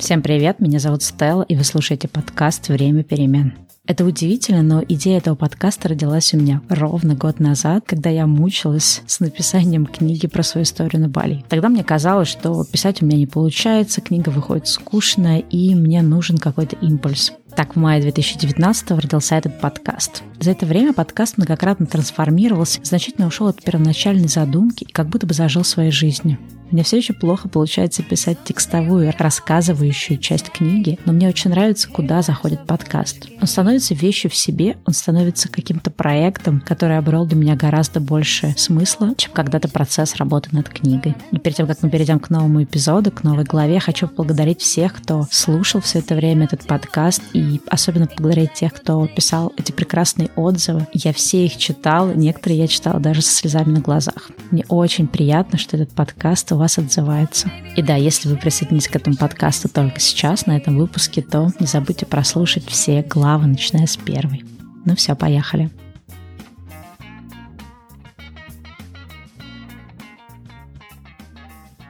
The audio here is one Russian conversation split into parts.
Всем привет, меня зовут Стелла, и вы слушаете подкаст «Время перемен». Это удивительно, но идея этого подкаста родилась у меня ровно год назад, когда я мучилась с написанием книги про свою историю на Бали. Тогда мне казалось, что писать у меня не получается, книга выходит скучная, и мне нужен какой-то импульс. Так, в мае 2019 родился этот подкаст. За это время подкаст многократно трансформировался, значительно ушел от первоначальной задумки и как будто бы зажил своей жизнью. Мне все еще плохо получается писать текстовую, рассказывающую часть книги, но мне очень нравится, куда заходит подкаст. Он становится вещью в себе, он становится каким-то проектом, который обрел для меня гораздо больше смысла, чем когда-то процесс работы над книгой. И перед тем, как мы перейдем к новому эпизоду, к новой главе, хочу поблагодарить всех, кто слушал все это время этот подкаст, и особенно поблагодарить тех, кто писал эти прекрасные отзывы. Я все их читала, некоторые я читала даже со слезами на глазах. Мне очень приятно, что этот подкаст вас отзывается. И да, если вы присоединитесь к этому подкасту только сейчас, на этом выпуске, то не забудьте прослушать все главы, начиная с первой. Ну все, поехали.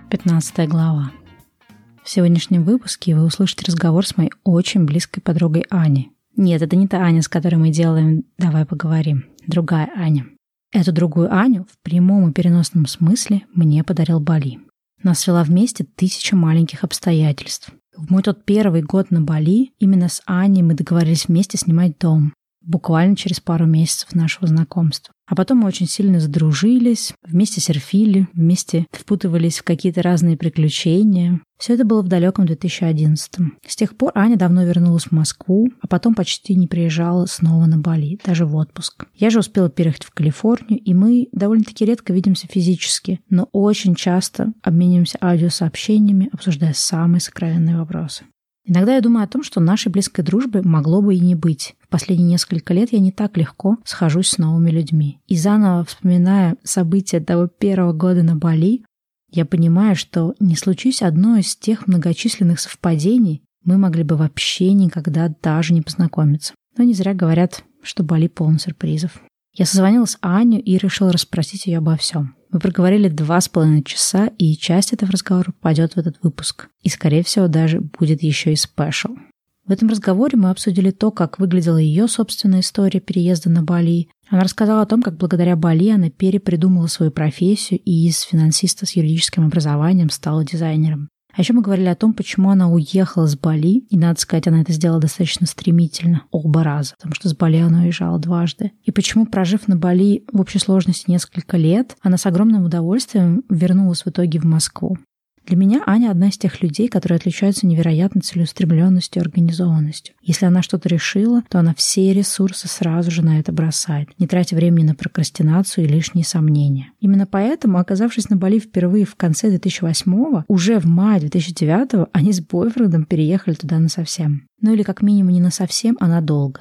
Пятнадцатая глава. В сегодняшнем выпуске вы услышите разговор с моей очень близкой подругой Аней. Нет, это не та Аня, с которой мы делаем «Давай поговорим». Другая Аня. Эту другую Аню в прямом и переносном смысле мне подарил Бали. Нас свела вместе тысяча маленьких обстоятельств. В мой тот первый год на Бали именно с Аней мы договорились вместе снимать дом буквально через пару месяцев нашего знакомства. А потом мы очень сильно задружились, вместе серфили, вместе впутывались в какие-то разные приключения. Все это было в далеком 2011 -м. С тех пор Аня давно вернулась в Москву, а потом почти не приезжала снова на Бали, даже в отпуск. Я же успела переехать в Калифорнию, и мы довольно-таки редко видимся физически, но очень часто обмениваемся аудиосообщениями, обсуждая самые сокровенные вопросы. Иногда я думаю о том, что нашей близкой дружбы могло бы и не быть. В последние несколько лет я не так легко схожусь с новыми людьми. И заново вспоминая события того первого года на Бали, я понимаю, что не случись одно из тех многочисленных совпадений, мы могли бы вообще никогда даже не познакомиться. Но не зря говорят, что Бали полон сюрпризов. Я созвонилась Аню и решила расспросить ее обо всем. Мы проговорили два с половиной часа, и часть этого разговора попадет в этот выпуск. И, скорее всего, даже будет еще и спешл. В этом разговоре мы обсудили то, как выглядела ее собственная история переезда на Бали. Она рассказала о том, как благодаря Бали она перепридумала свою профессию и из финансиста с юридическим образованием стала дизайнером. А еще мы говорили о том, почему она уехала с Бали, и, надо сказать, она это сделала достаточно стремительно, оба раза, потому что с Бали она уезжала дважды. И почему, прожив на Бали в общей сложности несколько лет, она с огромным удовольствием вернулась в итоге в Москву. Для меня Аня одна из тех людей, которые отличаются невероятной целеустремленностью и организованностью. Если она что-то решила, то она все ресурсы сразу же на это бросает, не тратя времени на прокрастинацию и лишние сомнения. Именно поэтому, оказавшись на Бали впервые в конце 2008 уже в мае 2009 они с бойфрендом переехали туда на совсем. Ну или как минимум не на совсем, а надолго.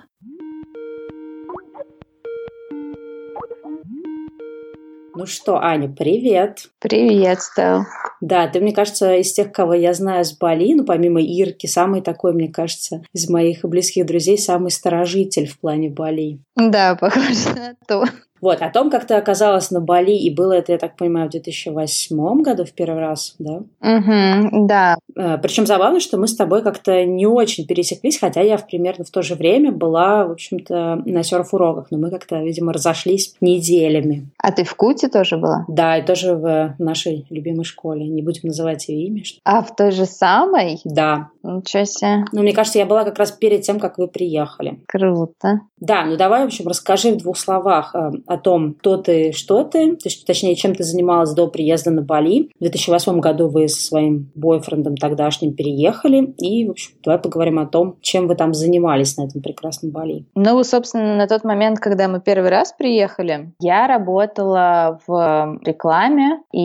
Ну что, Аня, привет. Привет, Стел. Да, ты, мне кажется, из тех, кого я знаю с Бали, ну, помимо Ирки, самый такой, мне кажется, из моих близких друзей, самый старожитель в плане Бали. Да, похоже на то. Вот, о том, как ты оказалась на Бали, и было это, я так понимаю, в 2008 году в первый раз, да? Угу, да. Э, Причем забавно, что мы с тобой как-то не очень пересеклись, хотя я примерно в то же время была, в общем-то, на серф-уроках, но мы как-то, видимо, разошлись неделями. А ты в Куте тоже была? Да, и тоже в нашей любимой школе. Не будем называть ее имя. Что... А в той же самой? Да. Ничего себе. Ну, мне кажется, я была как раз перед тем, как вы приехали. Круто. Да, ну давай, в общем, расскажи в двух словах э, о том, кто ты, что ты, точнее, чем ты занималась до приезда на Бали. В 2008 году вы со своим бойфрендом тогдашним переехали, и, в общем, давай поговорим о том, чем вы там занимались на этом прекрасном Бали. Ну, собственно, на тот момент, когда мы первый раз приехали, я работала в рекламе, и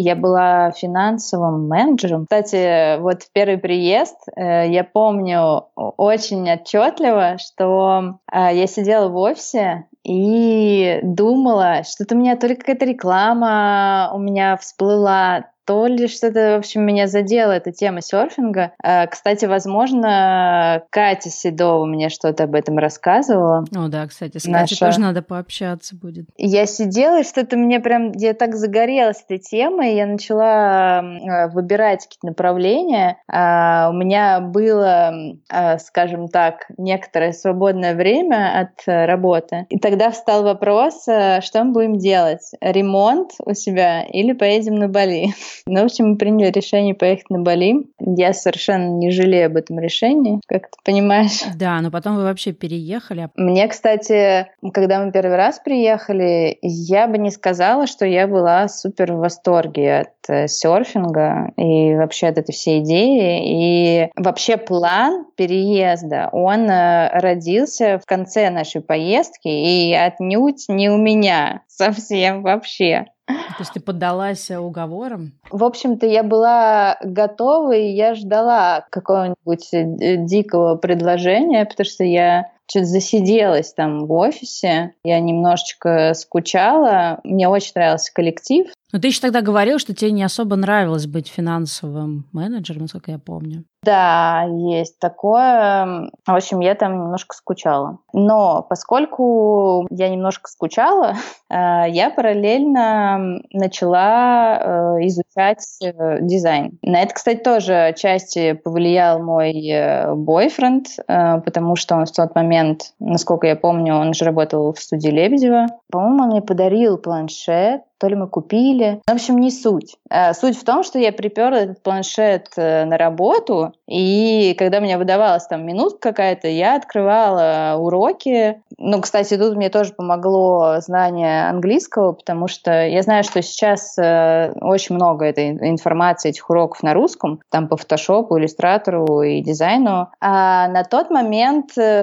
я была финансовым менеджером. Кстати, вот в первый приезд э, я помню очень отчетливо, что э, я сидела в офисе и думала, что-то у меня то ли какая-то реклама у меня всплыла, то ли что-то, в общем, меня задела эта тема серфинга. Э, кстати, возможно, Катя Седова мне что-то об этом рассказывала. О, да, кстати, с Наша... Катей тоже надо пообщаться будет. Я сидела, и что-то мне прям, я так загорелась этой темой, я начала э, выбирать какие-то направления. А, у меня было, э, скажем так, некоторое свободное время от работы. И тогда встал вопрос, что мы будем делать? Ремонт у себя или поедем на Бали? Ну, в общем, мы приняли решение поехать на Бали. Я совершенно не жалею об этом решении, как ты понимаешь. Да, но потом вы вообще переехали. Мне, кстати, когда мы первый раз приехали, я бы не сказала, что я была супер в восторге от э, серфинга и вообще от этой всей идеи. И вообще план переезда, он э, родился в конце нашей поездки и отнюдь не у меня совсем вообще. То есть ты поддалась уговорам? В общем-то, я была готова, и я ждала какого-нибудь э, дикого предложения, потому что я что-то засиделась там в офисе, я немножечко скучала, мне очень нравился коллектив. Но ты еще тогда говорил, что тебе не особо нравилось быть финансовым менеджером, насколько я помню. Да, есть такое. В общем, я там немножко скучала. Но поскольку я немножко скучала, э, я параллельно начала э, изучать э, дизайн. На это, кстати, тоже отчасти повлиял мой бойфренд, потому что он в тот момент, насколько я помню, он же работал в студии Лебедева. По-моему, он мне подарил планшет, то ли мы купили. В общем, не суть. Суть в том, что я приперла этот планшет на работу, и когда мне выдавалась там минутка какая-то, я открывала уроки. Ну, кстати, тут мне тоже помогло знание английского, потому что я знаю, что сейчас э, очень много этой информации, этих уроков на русском, там по фотошопу, иллюстратору и дизайну. А на тот момент э,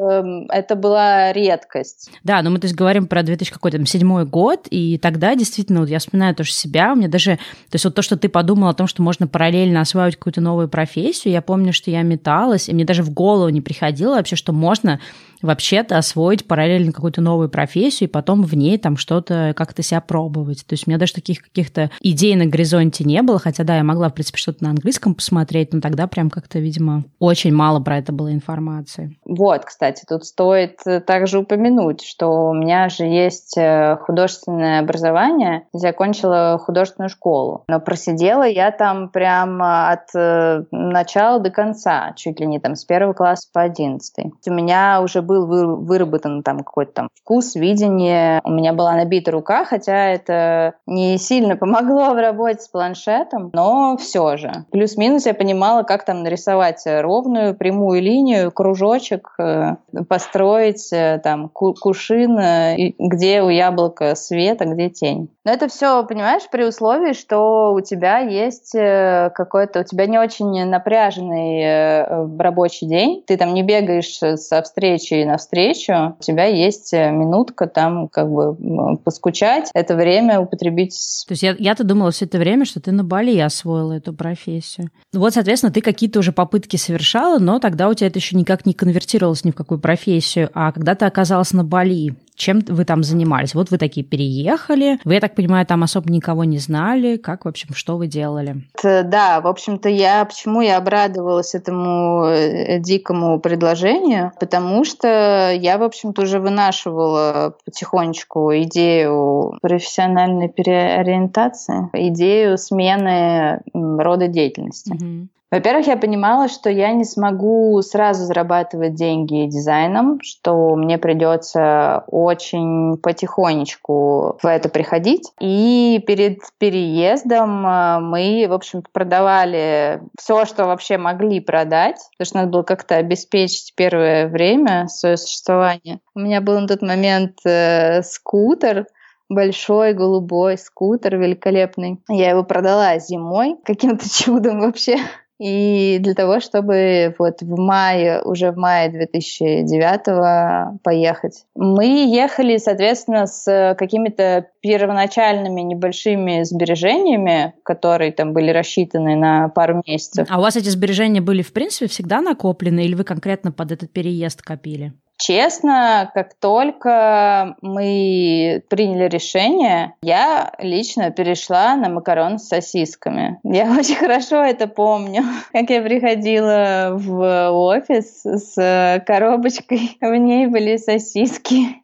это была редкость. Да, но мы то есть говорим про 2007 год, и тогда действительно, я вспоминаю тоже себя, у меня даже, то есть вот то, что ты подумал о том, что можно параллельно осваивать какую-то новую профессию, я помню, что я металась, и мне даже в голову не приходило вообще, что можно вообще-то освоить параллельно какую-то новую профессию и потом в ней там что-то как-то себя пробовать. То есть у меня даже таких каких-то идей на горизонте не было, хотя да, я могла, в принципе, что-то на английском посмотреть, но тогда прям как-то, видимо, очень мало про это было информации. Вот, кстати, тут стоит также упомянуть, что у меня же есть э, художественное образование, закончила художественную школу, но просидела я там прям от э, начала до конца, чуть ли не там с первого класса по одиннадцатый. У меня уже был выработан там какой-то там вкус, видение. У меня была набита рука, хотя это не сильно помогло в работе с планшетом, но все же. Плюс-минус я понимала, как там нарисовать ровную прямую линию, кружочек, э, построить э, там кушин, э, где у яблока свет, а где тень. Но это все, понимаешь, при условии, что у тебя есть какой-то, у тебя не очень напряженный рабочий день, ты там не бегаешь со встречи на встречу, у тебя есть э, минутка там как бы поскучать, это время употребить. То есть я, я-то думала все это время, что ты на Бали освоила эту профессию. Вот, соответственно, ты какие-то уже попытки совершала, но тогда у тебя это еще никак не конвертировалось ни в какую профессию. А когда ты оказалась на Бали, чем вы там занимались? Вот вы такие переехали, вы, я так понимаю, там особо никого не знали. Как, в общем, что вы делали? Да, в общем-то, я почему я обрадовалась этому э, дикому предложению? Потому что я, в общем-то, уже вынашивала потихонечку идею профессиональной переориентации, идею смены рода деятельности. Угу. Во-первых, я понимала, что я не смогу сразу зарабатывать деньги дизайном, что мне придется очень потихонечку в это приходить. И перед переездом э, мы, в общем-то, продавали все, что вообще могли продать, потому что надо было как-то обеспечить первое время свое существование. У меня был на тот момент э, скутер, большой голубой скутер великолепный. Я его продала зимой каким-то чудом вообще. И для того, чтобы вот в мае, уже в мае 2009 поехать. Мы ехали, соответственно, с какими-то первоначальными небольшими сбережениями, которые там были рассчитаны на пару месяцев. А у вас эти сбережения были, в принципе, всегда накоплены или вы конкретно под этот переезд копили? Честно, как только мы приняли решение, я лично перешла на макароны с сосисками. Я очень хорошо это помню, как я приходила в офис с коробочкой, в ней были сосиски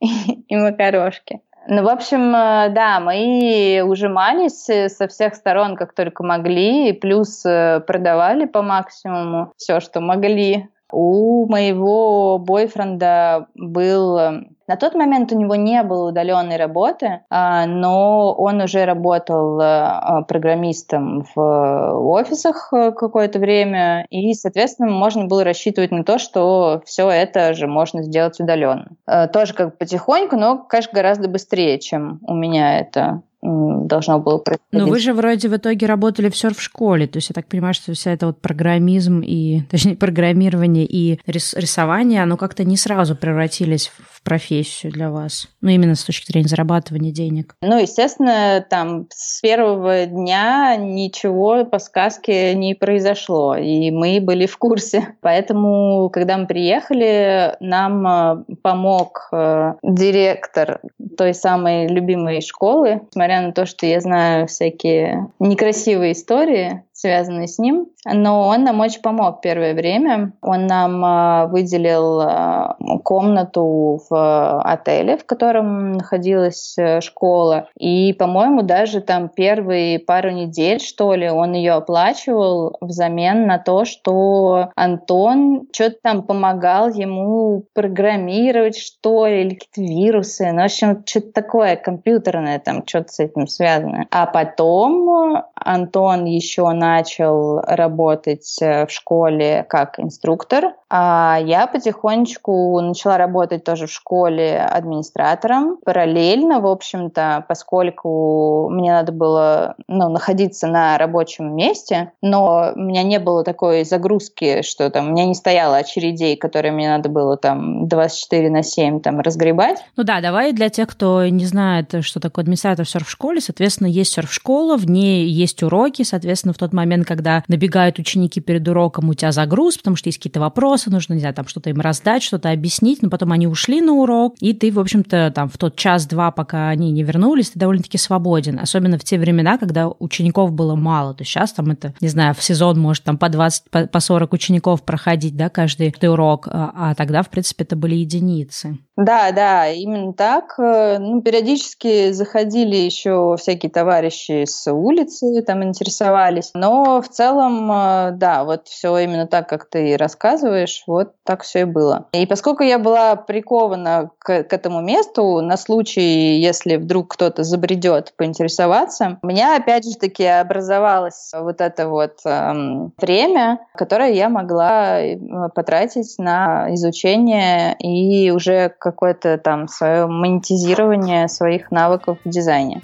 и макарошки. Ну, в общем, э, да, мы ужимались со всех сторон, как только могли, плюс э, продавали по максимуму все, что могли. У моего бойфренда был на тот момент у него не было удаленной работы, а, но он уже работал а, программистом в офисах э, какое-то время, и, соответственно, можно было рассчитывать на то, что все это же можно сделать удаленно. Э, тоже как потихоньку, но, конечно, гораздо быстрее, чем у меня это должно было происходить. Но вы же вроде в итоге работали все в школе, то есть я так понимаю, что вся эта вот программизм и, точнее, программирование и рисование, оно как-то не сразу превратились профессию для вас? Ну, именно с точки зрения зарабатывания денег. Ну, естественно, там с первого дня ничего по сказке не произошло, и мы были в курсе. Поэтому, когда мы приехали, нам э, помог э, директор той самой любимой школы, несмотря на то, что я знаю всякие некрасивые истории, связанные с ним. Но он нам очень помог первое время. Он нам э, выделил э, комнату в отеле, в котором находилась э, школа. И, по-моему, даже там первые пару недель, что ли, он ее оплачивал взамен на то, что Антон что-то там помогал ему программировать, что ли, или какие-то вирусы. Ну, в общем, что-то такое компьютерное там, что-то с этим связано. А потом Антон еще начал работать э, в школе как инструктор, я потихонечку начала работать тоже в школе администратором. Параллельно, в общем-то, поскольку мне надо было ну, находиться на рабочем месте, но у меня не было такой загрузки, что там у меня не стояло очередей, которые мне надо было там 24 на 7 там разгребать. Ну да, давай для тех, кто не знает, что такое администратор в серф-школе, соответственно, есть серф-школа, в ней есть уроки, соответственно, в тот момент, когда набегают ученики перед уроком, у тебя загруз, потому что есть какие-то вопросы, вопросы, нужно, не знаю, там что-то им раздать, что-то объяснить, но потом они ушли на урок, и ты, в общем-то, там в тот час-два, пока они не вернулись, ты довольно-таки свободен, особенно в те времена, когда учеников было мало, то есть сейчас там это, не знаю, в сезон может там по 20, по 40 учеников проходить, да, каждый урок, а, а тогда, в принципе, это были единицы. Да, да, именно так. Э, ну, периодически заходили еще всякие товарищи с улицы, там интересовались. Но в целом, э, да, вот все именно так, как ты рассказываешь, вот так все и было. И поскольку я была прикована к, к этому месту на случай, если вдруг кто-то забредет поинтересоваться, у меня опять же таки образовалось вот это вот эм, время, которое я могла э, потратить на изучение и уже какое-то там свое монетизирование своих навыков в дизайне.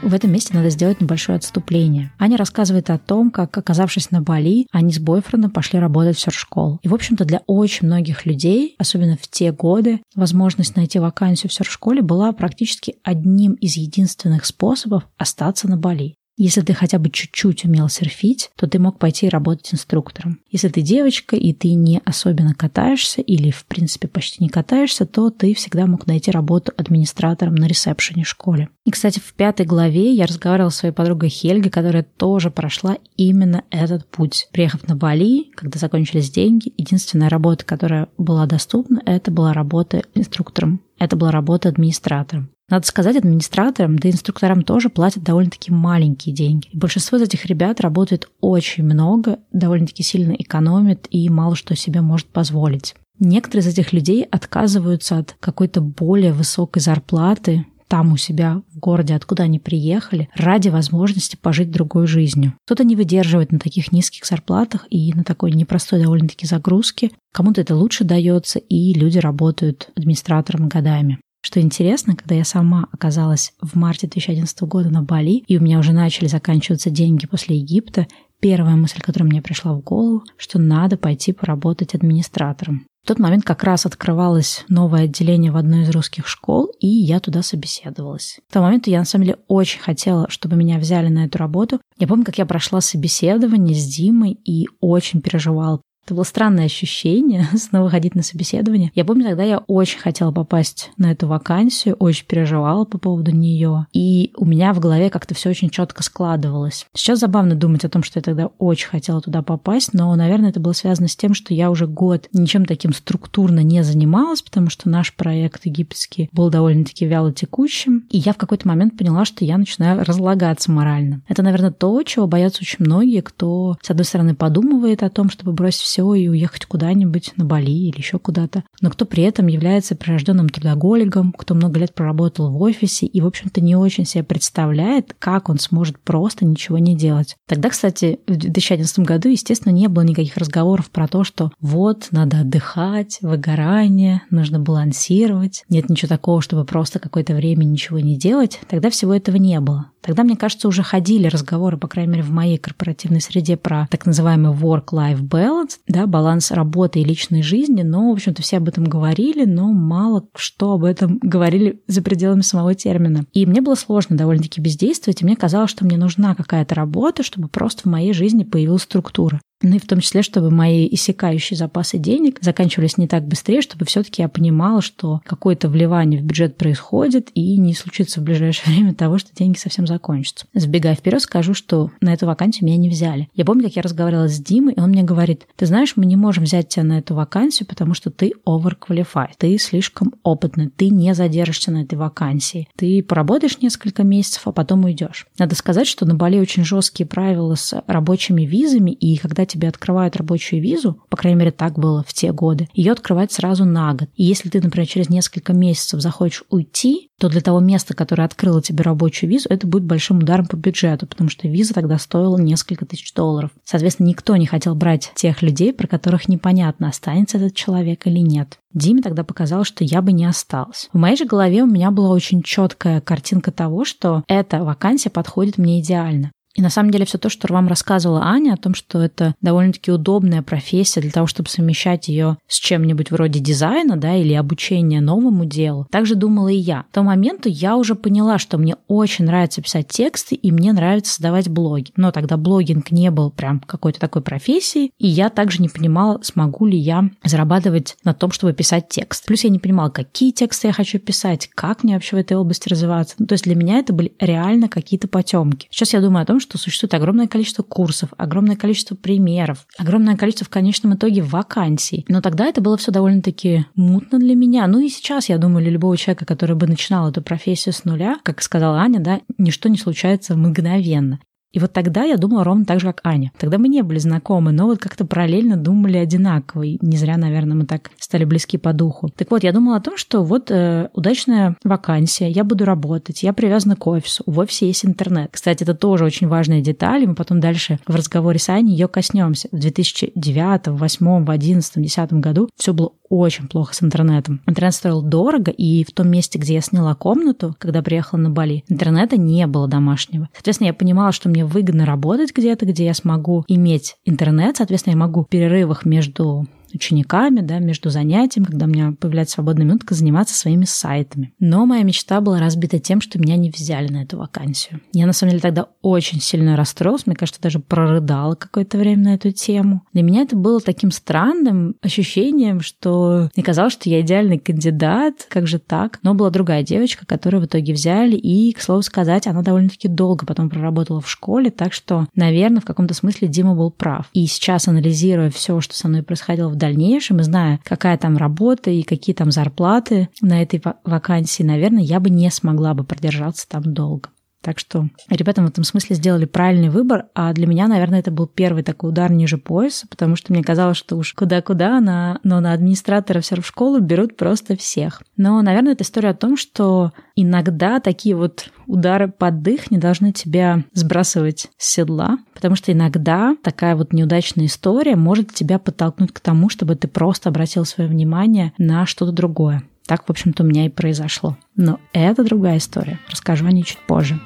В этом месте надо сделать небольшое отступление. Аня рассказывает о том, как, оказавшись на Бали, они с бойфрендом пошли работать в серф-школу. И, в общем-то, для очень многих людей, особенно в те годы, возможность найти вакансию в серф-школе была практически одним из единственных способов остаться на Бали. Если ты хотя бы чуть-чуть умел серфить, то ты мог пойти работать инструктором. Если ты девочка и ты не особенно катаешься или, в принципе, почти не катаешься, то ты всегда мог найти работу администратором на ресепшене в школе. И, кстати, в пятой главе я разговаривала с своей подругой Хельгой, которая тоже прошла именно этот путь. Приехав на Бали, когда закончились деньги, единственная работа, которая была доступна, это была работа инструктором. Это была работа администратором. Надо сказать, администраторам, да и инструкторам тоже платят довольно-таки маленькие деньги. И большинство из этих ребят работает очень много, довольно-таки сильно экономит и мало что себе может позволить. Некоторые из этих людей отказываются от какой-то более высокой зарплаты там у себя в городе, откуда они приехали, ради возможности пожить другой жизнью. Кто-то не выдерживает на таких низких зарплатах и на такой непростой довольно-таки загрузке. Кому-то это лучше дается, и люди работают администратором годами. Что интересно, когда я сама оказалась в марте 2011 года на Бали, и у меня уже начали заканчиваться деньги после Египта, первая мысль, которая мне пришла в голову, что надо пойти поработать администратором. В тот момент как раз открывалось новое отделение в одной из русских школ, и я туда собеседовалась. В тот момент я, на самом деле, очень хотела, чтобы меня взяли на эту работу. Я помню, как я прошла собеседование с Димой и очень переживала, это было странное ощущение снова ходить на собеседование. Я помню, тогда я очень хотела попасть на эту вакансию, очень переживала по поводу нее. И у меня в голове как-то все очень четко складывалось. Сейчас забавно думать о том, что я тогда очень хотела туда попасть, но, наверное, это было связано с тем, что я уже год ничем таким структурно не занималась, потому что наш проект египетский был довольно-таки вяло текущим. И я в какой-то момент поняла, что я начинаю разлагаться морально. Это, наверное, то, чего боятся очень многие, кто, с одной стороны, подумывает о том, чтобы бросить все и уехать куда-нибудь на Бали или еще куда-то. Но кто при этом является прирожденным трудоголиком, кто много лет проработал в офисе и, в общем-то, не очень себе представляет, как он сможет просто ничего не делать. Тогда, кстати, в 2011 году, естественно, не было никаких разговоров про то, что вот, надо отдыхать, выгорание, нужно балансировать. Нет ничего такого, чтобы просто какое-то время ничего не делать. Тогда всего этого не было. Тогда, мне кажется, уже ходили разговоры, по крайней мере, в моей корпоративной среде про так называемый work-life balance, да, баланс работы и личной жизни, но, в общем-то, все об этом говорили, но мало что об этом говорили за пределами самого термина. И мне было сложно довольно-таки бездействовать, и мне казалось, что мне нужна какая-то работа, чтобы просто в моей жизни появилась структура. Ну и в том числе, чтобы мои иссякающие запасы денег заканчивались не так быстрее, чтобы все-таки я понимала, что какое-то вливание в бюджет происходит и не случится в ближайшее время того, что деньги совсем закончатся. Сбегая вперед, скажу, что на эту вакансию меня не взяли. Я помню, как я разговаривала с Димой, и он мне говорит, ты знаешь, мы не можем взять тебя на эту вакансию, потому что ты overqualified, ты слишком опытный, ты не задержишься на этой вакансии. Ты поработаешь несколько месяцев, а потом уйдешь. Надо сказать, что на Бали очень жесткие правила с рабочими визами, и когда тебе открывают рабочую визу, по крайней мере так было в те годы, ее открывают сразу на год. И если ты, например, через несколько месяцев захочешь уйти, то для того места, которое открыло тебе рабочую визу, это будет большим ударом по бюджету, потому что виза тогда стоила несколько тысяч долларов. Соответственно, никто не хотел брать тех людей, про которых непонятно, останется этот человек или нет. Диме тогда показалось, что я бы не осталась. В моей же голове у меня была очень четкая картинка того, что эта вакансия подходит мне идеально. И на самом деле все то, что вам рассказывала Аня о том, что это довольно-таки удобная профессия для того, чтобы совмещать ее с чем-нибудь вроде дизайна, да, или обучения новому делу, также думала и я. К тому моменту я уже поняла, что мне очень нравится писать тексты, и мне нравится создавать блоги. Но тогда блогинг не был прям какой-то такой профессией, и я также не понимала, смогу ли я зарабатывать на том, чтобы писать текст. Плюс я не понимала, какие тексты я хочу писать, как мне вообще в этой области развиваться. Ну, то есть для меня это были реально какие-то потемки. Сейчас я думаю о том, что существует огромное количество курсов, огромное количество примеров, огромное количество в конечном итоге вакансий. Но тогда это было все довольно-таки мутно для меня. Ну и сейчас, я думаю, для любого человека, который бы начинал эту профессию с нуля, как сказала Аня, да, ничто не случается мгновенно. И вот тогда я думала ровно так же, как Аня. Тогда мы не были знакомы, но вот как-то параллельно думали одинаково. И не зря, наверное, мы так стали близки по духу. Так вот, я думала о том, что вот э, удачная вакансия, я буду работать, я привязана к офису, в офисе есть интернет. Кстати, это тоже очень важная деталь, и мы потом дальше в разговоре с Аней ее коснемся. В 2009, 2008, 2011, 2010 году все было очень плохо с интернетом. Интернет стоил дорого, и в том месте, где я сняла комнату, когда приехала на Бали, интернета не было домашнего. Соответственно, я понимала, что мне выгодно работать где-то, где я смогу иметь интернет, соответственно, я могу в перерывах между учениками, да, между занятиями, когда у меня появляется свободная минутка, заниматься своими сайтами. Но моя мечта была разбита тем, что меня не взяли на эту вакансию. Я, на самом деле, тогда очень сильно расстроилась, мне кажется, даже прорыдала какое-то время на эту тему. Для меня это было таким странным ощущением, что мне казалось, что я идеальный кандидат, как же так? Но была другая девочка, которую в итоге взяли, и, к слову сказать, она довольно-таки долго потом проработала в школе, так что, наверное, в каком-то смысле Дима был прав. И сейчас, анализируя все, что со мной происходило в дальнейшем, зная, какая там работа и какие там зарплаты на этой вакансии, наверное, я бы не смогла бы продержаться там долго. Так что ребята в этом смысле сделали правильный выбор, а для меня, наверное, это был первый такой удар ниже пояса, потому что мне казалось, что уж куда-куда, на, но на администратора все в школу берут просто всех. Но, наверное, это история о том, что иногда такие вот удары под дых не должны тебя сбрасывать с седла, потому что иногда такая вот неудачная история может тебя подтолкнуть к тому, чтобы ты просто обратил свое внимание на что-то другое. Так, в общем-то, у меня и произошло. Но это другая история. Расскажу о ней чуть позже.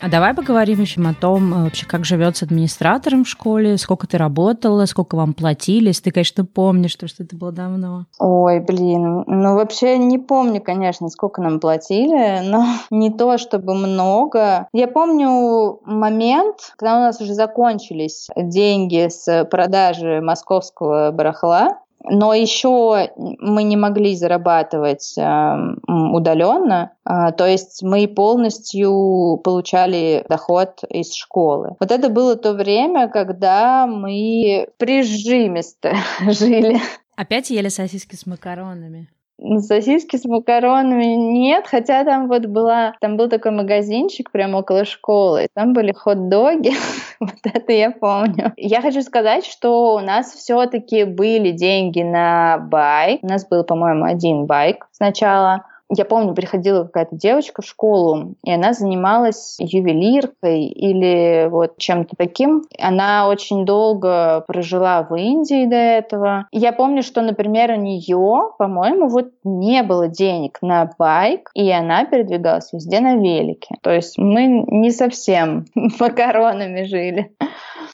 А давай поговорим еще о том, э, вообще, как живет с администратором в школе, сколько ты работала, сколько вам платили, ты, конечно, помнишь, что, что это было давно. Ой, блин, ну вообще не помню, конечно, сколько нам платили, но не то чтобы много. Я помню момент, когда у нас уже закончились деньги с продажи московского барахла, но еще мы не могли зарабатывать э, удаленно, э, то есть мы полностью получали доход из школы. Вот это было то время, когда мы прижимисто жили. Опять ели сосиски с макаронами? Сосиски с макаронами нет, хотя там вот была, там был такой магазинчик прямо около школы, там были хот-доги, вот это я помню. Я хочу сказать, что у нас все-таки были деньги на байк, у нас был, по-моему, один байк сначала, я помню, приходила какая-то девочка в школу, и она занималась ювелиркой или вот чем-то таким. Она очень долго прожила в Индии до этого. Я помню, что, например, у нее, по-моему, вот не было денег на байк, и она передвигалась везде на велике. То есть мы не совсем макаронами жили.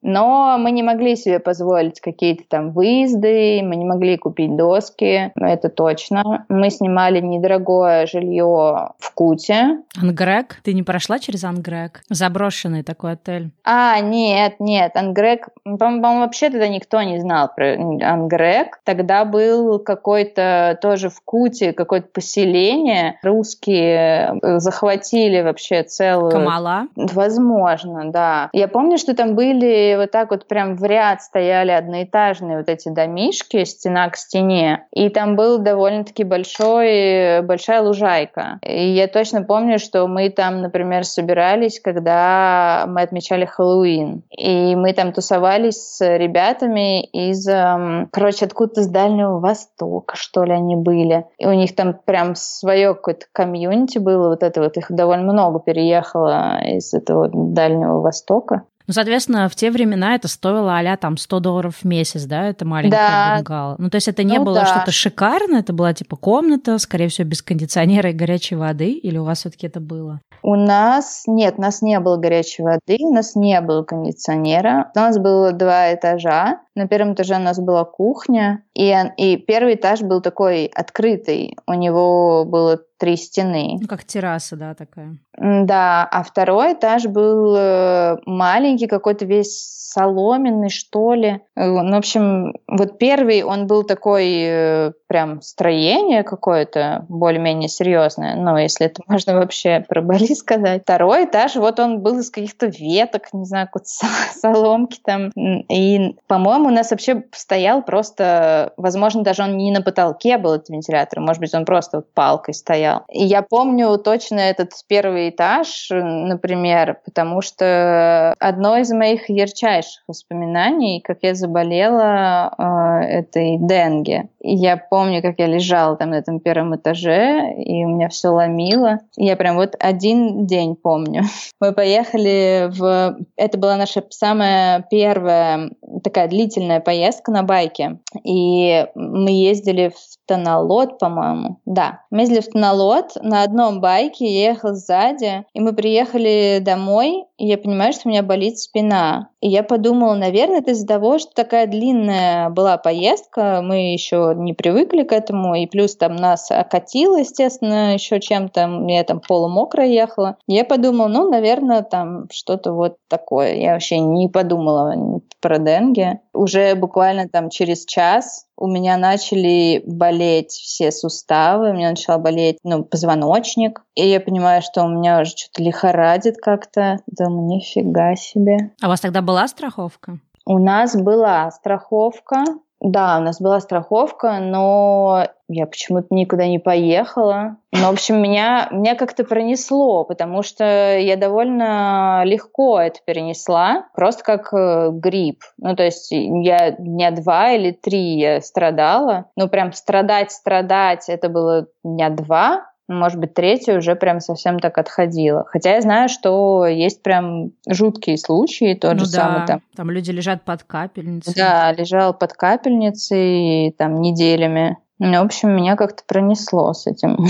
Но мы не могли себе позволить какие-то там выезды, мы не могли купить доски, это точно. Мы снимали недорогое жилье в Куте. Ангрек? Ты не прошла через Ангрек? Заброшенный такой отель. А, нет, нет, Ангрек, по-моему, вообще тогда никто не знал про Ангрек. Тогда был какой-то тоже в Куте какое-то поселение. Русские э, захватили вообще целую... Камала? Возможно, да. Я помню, что там были вот так вот прям в ряд стояли одноэтажные вот эти домишки, стена к стене, и там был довольно-таки большой, большая лужайка. И я точно помню, что мы там, например, собирались, когда мы отмечали Хэллоуин. И мы там тусовались с ребятами из, эм, короче, откуда-то с Дальнего Востока, что ли, они были. И у них там прям свое какое-то комьюнити было, вот это вот, их довольно много переехало из этого Дальнего Востока. Ну, соответственно, в те времена это стоило а там 100 долларов в месяц, да, это маленькая да. бунгало. Ну, то есть это не ну, было да. что-то шикарное, это была типа комната, скорее всего, без кондиционера и горячей воды, или у вас все-таки это было? У нас, нет, у нас не было горячей воды, у нас не было кондиционера. У нас было два этажа. На первом этаже у нас была кухня, и, и первый этаж был такой открытый. У него было три стены. Ну, как терраса, да, такая. Да, а второй этаж был э, маленький, какой-то весь соломенный, что ли. Э, ну, в общем, вот первый, он был такой э, прям строение какое-то более-менее серьезное, ну, если это можно вообще про Бали сказать. Второй этаж, вот он был из каких-то веток, не знаю, какой-то соломки там. И, по-моему, у нас вообще стоял просто, возможно, даже он не на потолке был, этот вентилятор, может быть, он просто вот палкой стоял. И я помню точно этот первый этаж, например, потому что одно из моих ярчайших воспоминаний, как я заболела э, этой денге. Я помню, как я лежала там на этом первом этаже, и у меня все ломило. И я прям вот один день помню. Мы поехали в... Это была наша самая первая такая длительная поездка на байке. И мы ездили в Тонолот, по-моему. Да, мы ездили в Тонолот на одном байке, я ехала сзади, и мы приехали домой, и я понимаю, что у меня болит спина. И я подумала, наверное, это из-за того, что такая длинная была поездка, мы еще не привыкли к этому, и плюс там нас окатило, естественно, еще чем-то, я там полумокро ехала. Я подумала, ну, наверное, там что-то вот такое. Я вообще не подумала про денге. Уже буквально там через час у меня начали болеть все суставы, у меня начал болеть ну, позвоночник, и я понимаю, что у меня уже что-то лихорадит как-то. Думаю, нифига себе. А у вас тогда была страховка? У нас была страховка, да, у нас была страховка, но я почему-то никуда не поехала. Но, в общем, меня, меня как-то пронесло, потому что я довольно легко это перенесла, просто как э, грипп. Ну, то есть я дня два или три я страдала. Ну, прям страдать-страдать, это было дня два, может быть, третья уже прям совсем так отходила. Хотя я знаю, что есть прям жуткие случаи, тот ну же да, самый там. Там люди лежат под капельницей. Да, лежал под капельницей там неделями. Ну, в общем, меня как-то пронесло с этим.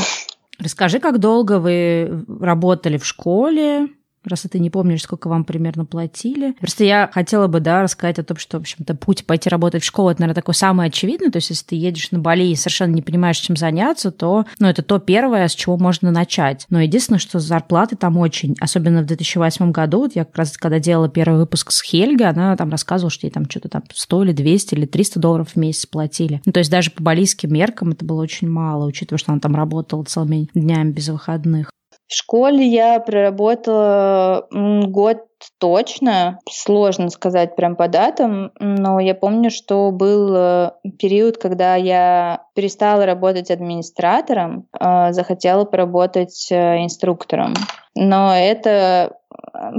Расскажи, как долго вы работали в школе, раз ты не помнишь, сколько вам примерно платили. Просто я хотела бы, да, рассказать о том, что, в общем-то, путь пойти работать в школу, это, наверное, такой самый очевидный. То есть, если ты едешь на Бали и совершенно не понимаешь, чем заняться, то, ну, это то первое, с чего можно начать. Но единственное, что зарплаты там очень, особенно в 2008 году, вот я как раз, когда делала первый выпуск с Хельгой, она там рассказывала, что ей там что-то там 100 или 200 или 300 долларов в месяц платили. Ну, то есть, даже по балийским меркам это было очень мало, учитывая, что она там работала целыми днями без выходных. В школе я проработала год точно, сложно сказать прям по датам, но я помню, что был э, период, когда я перестала работать администратором, а захотела поработать э, инструктором. Но это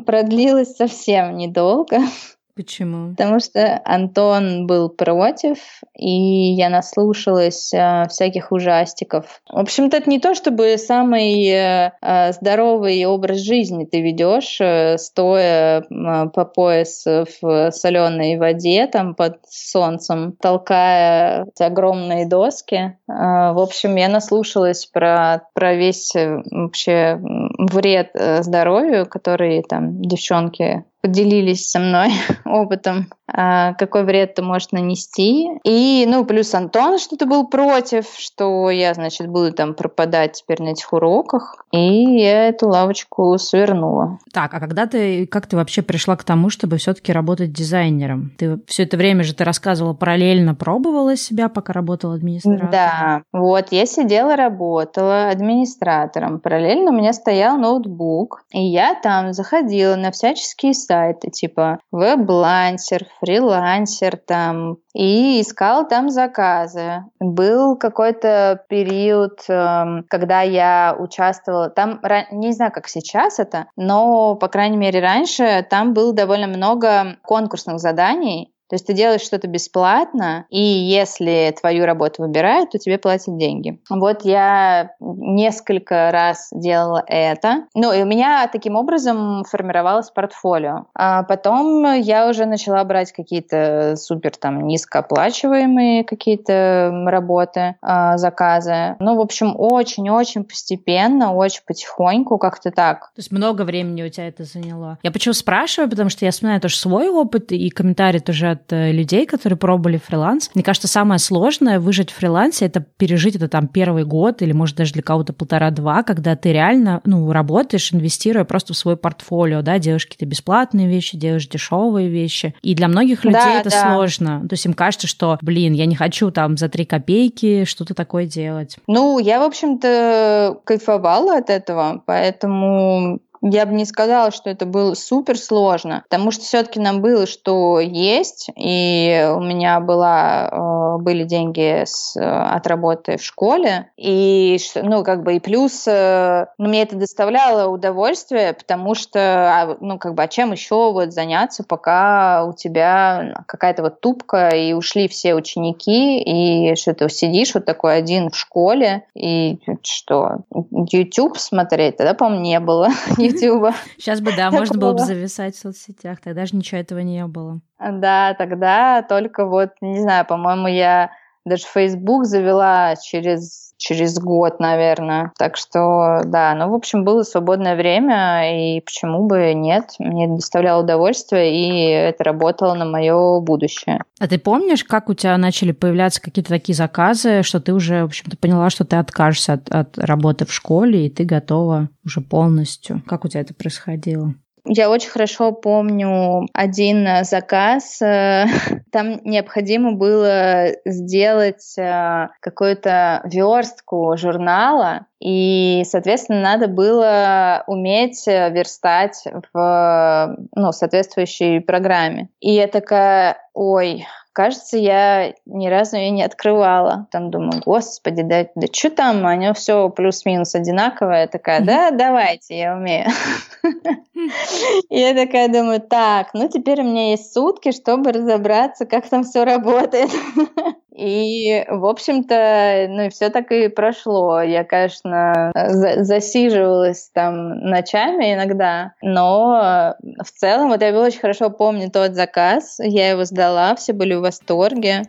продлилось совсем недолго. Почему? Потому что Антон был против, и я наслушалась э, всяких ужастиков. В общем-то, это не то, чтобы самый э, э здоровый образ жизни ты ведешь, э, стоя э, по пояс в соленой воде, там под солнцем, толкая огромные доски. Э, в общем, я наслушалась про, про весь э, вообще вред здоровью, который там девчонки поделились со мной опытом, какой вред это может нанести. И, ну, плюс Антон что-то был против, что я, значит, буду там пропадать теперь на этих уроках. И я эту лавочку свернула. Так, а когда ты, как ты вообще пришла к тому, чтобы все-таки работать дизайнером? Ты все это время же ты рассказывала параллельно, пробовала себя, пока работала администратором? Да, вот, я сидела, работала администратором. Параллельно у меня стоял ноутбук, и я там заходила на всяческие сайты, сайты, типа веб-лансер, фрилансер там, и искал там заказы. Был какой-то период, эм, когда я участвовала, там, не знаю, как сейчас это, но, по крайней мере, раньше там было довольно много конкурсных заданий, то есть ты делаешь что-то бесплатно, и если твою работу выбирают, то тебе платят деньги. Вот я несколько раз делала это. Ну, и у меня таким образом формировалось портфолио. А потом я уже начала брать какие-то супер там низкооплачиваемые какие-то работы, а, заказы. Ну, в общем, очень-очень постепенно, очень потихоньку, как-то так. То есть много времени у тебя это заняло. Я почему спрашиваю, потому что я вспоминаю тоже свой опыт, и комментарии тоже от э, людей, которые пробовали фриланс. Мне кажется, самое сложное выжить в фрилансе — это пережить это там первый год или, может, даже для кого-то полтора-два, когда ты реально, ну, работаешь, инвестируя просто в свой портфолио, да, делаешь какие-то бесплатные вещи, делаешь дешевые вещи. И для многих людей да, это да. сложно. То есть им кажется, что, блин, я не хочу там за три копейки что-то такое делать. Ну, я, в общем-то, кайфовала от этого, поэтому я бы не сказала, что это было супер сложно, потому что все-таки нам было что есть, и у меня была, э, были деньги с, от работы в школе, и ну как бы и плюс, э, ну мне это доставляло удовольствие, потому что а, ну как бы а чем еще вот заняться, пока у тебя какая-то вот тупка и ушли все ученики, и что ты сидишь вот такой один в школе и что YouTube смотреть, тогда по-моему не было YouTube. Сейчас бы, да, можно было бы зависать в соцсетях, тогда же ничего этого не было. Да, тогда только вот, не знаю, по-моему, я даже Facebook завела через, через год, наверное. Так что, да, ну, в общем, было свободное время, и почему бы нет? Мне доставляло удовольствие, и это работало на мое будущее. А ты помнишь, как у тебя начали появляться какие-то такие заказы, что ты уже, в общем-то, поняла, что ты откажешься от, от работы в школе, и ты готова уже полностью? Как у тебя это происходило? Я очень хорошо помню один э, заказ. Э, там необходимо было сделать э, какую-то верстку журнала, и, соответственно, надо было уметь верстать в ну, соответствующей программе. И я такая, ой, Кажется, я ни разу ее не открывала. Там думаю, господи, да, да что там, оно все плюс-минус одинаковое. Такая, да, давайте, я умею. Я такая думаю, так, ну теперь у меня есть сутки, чтобы разобраться, как там все работает. И, в общем-то, ну и все так и прошло. Я, конечно, за засиживалась там ночами иногда, но в целом, вот я очень хорошо помню тот заказ, я его сдала, все были в восторге.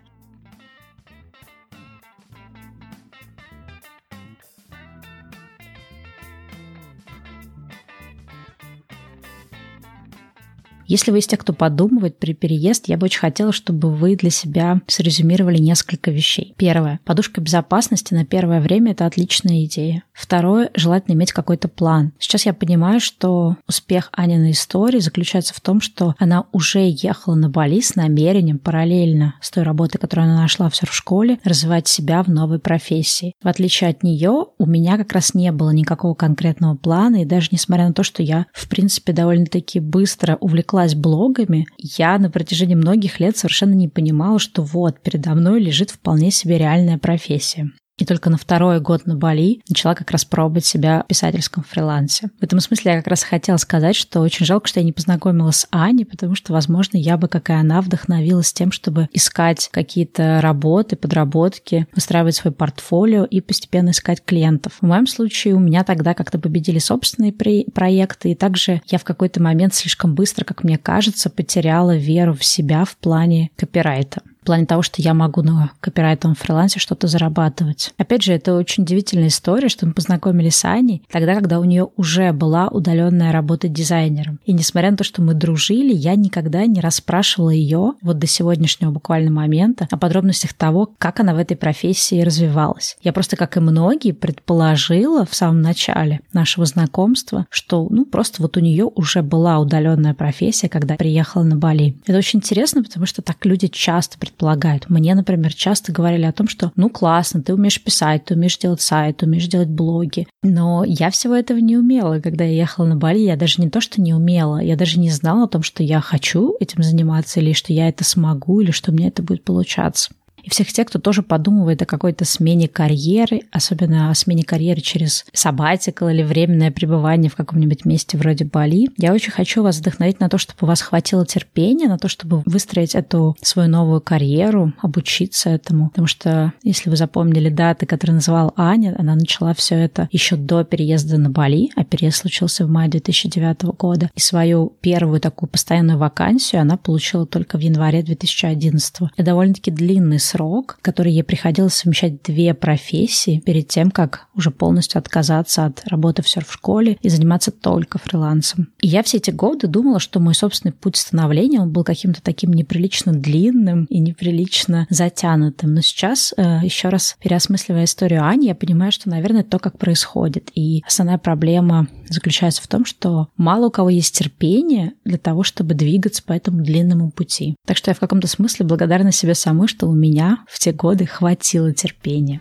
Если вы из тех, кто подумывает при переезд, я бы очень хотела, чтобы вы для себя срезюмировали несколько вещей. Первое. Подушка безопасности на первое время – это отличная идея. Второе. Желательно иметь какой-то план. Сейчас я понимаю, что успех Аниной истории заключается в том, что она уже ехала на Бали с намерением параллельно с той работой, которую она нашла в школе, развивать себя в новой профессии. В отличие от нее, у меня как раз не было никакого конкретного плана, и даже несмотря на то, что я, в принципе, довольно-таки быстро увлеклась блогами, я на протяжении многих лет совершенно не понимала, что вот передо мной лежит вполне себе реальная профессия. И только на второй год на Бали начала как раз пробовать себя в писательском фрилансе. В этом смысле я как раз хотела сказать, что очень жалко, что я не познакомилась с Аней, потому что, возможно, я бы, как и она, вдохновилась тем, чтобы искать какие-то работы, подработки, выстраивать свой портфолио и постепенно искать клиентов. В моем случае у меня тогда как-то победили собственные проекты, и также я в какой-то момент слишком быстро, как мне кажется, потеряла веру в себя в плане копирайта в плане того, что я могу на копирайтовом фрилансе что-то зарабатывать. Опять же, это очень удивительная история, что мы познакомились с Аней тогда, когда у нее уже была удаленная работа дизайнером. И несмотря на то, что мы дружили, я никогда не расспрашивала ее вот до сегодняшнего буквально момента о подробностях того, как она в этой профессии развивалась. Я просто, как и многие, предположила в самом начале нашего знакомства, что ну просто вот у нее уже была удаленная профессия, когда приехала на Бали. Это очень интересно, потому что так люди часто предполагают предполагают. Мне, например, часто говорили о том, что ну классно, ты умеешь писать, ты умеешь делать сайт, ты умеешь делать блоги. Но я всего этого не умела. Когда я ехала на Бали, я даже не то, что не умела, я даже не знала о том, что я хочу этим заниматься, или что я это смогу, или что мне это будет получаться и всех тех, кто тоже подумывает о какой-то смене карьеры, особенно о смене карьеры через сабатикл или временное пребывание в каком-нибудь месте вроде Бали. Я очень хочу вас вдохновить на то, чтобы у вас хватило терпения, на то, чтобы выстроить эту свою новую карьеру, обучиться этому. Потому что, если вы запомнили даты, которые называла Аня, она начала все это еще до переезда на Бали, а переезд случился в мае 2009 года. И свою первую такую постоянную вакансию она получила только в январе 2011. Это довольно-таки длинный срок срок, который ей приходилось совмещать две профессии перед тем, как уже полностью отказаться от работы в серф-школе и заниматься только фрилансом. И я все эти годы думала, что мой собственный путь становления он был каким-то таким неприлично длинным и неприлично затянутым. Но сейчас, э, еще раз переосмысливая историю Ани, я понимаю, что, наверное, то, как происходит. И основная проблема заключается в том, что мало у кого есть терпение для того, чтобы двигаться по этому длинному пути. Так что я в каком-то смысле благодарна себе самой, что у меня в те годы хватило терпения.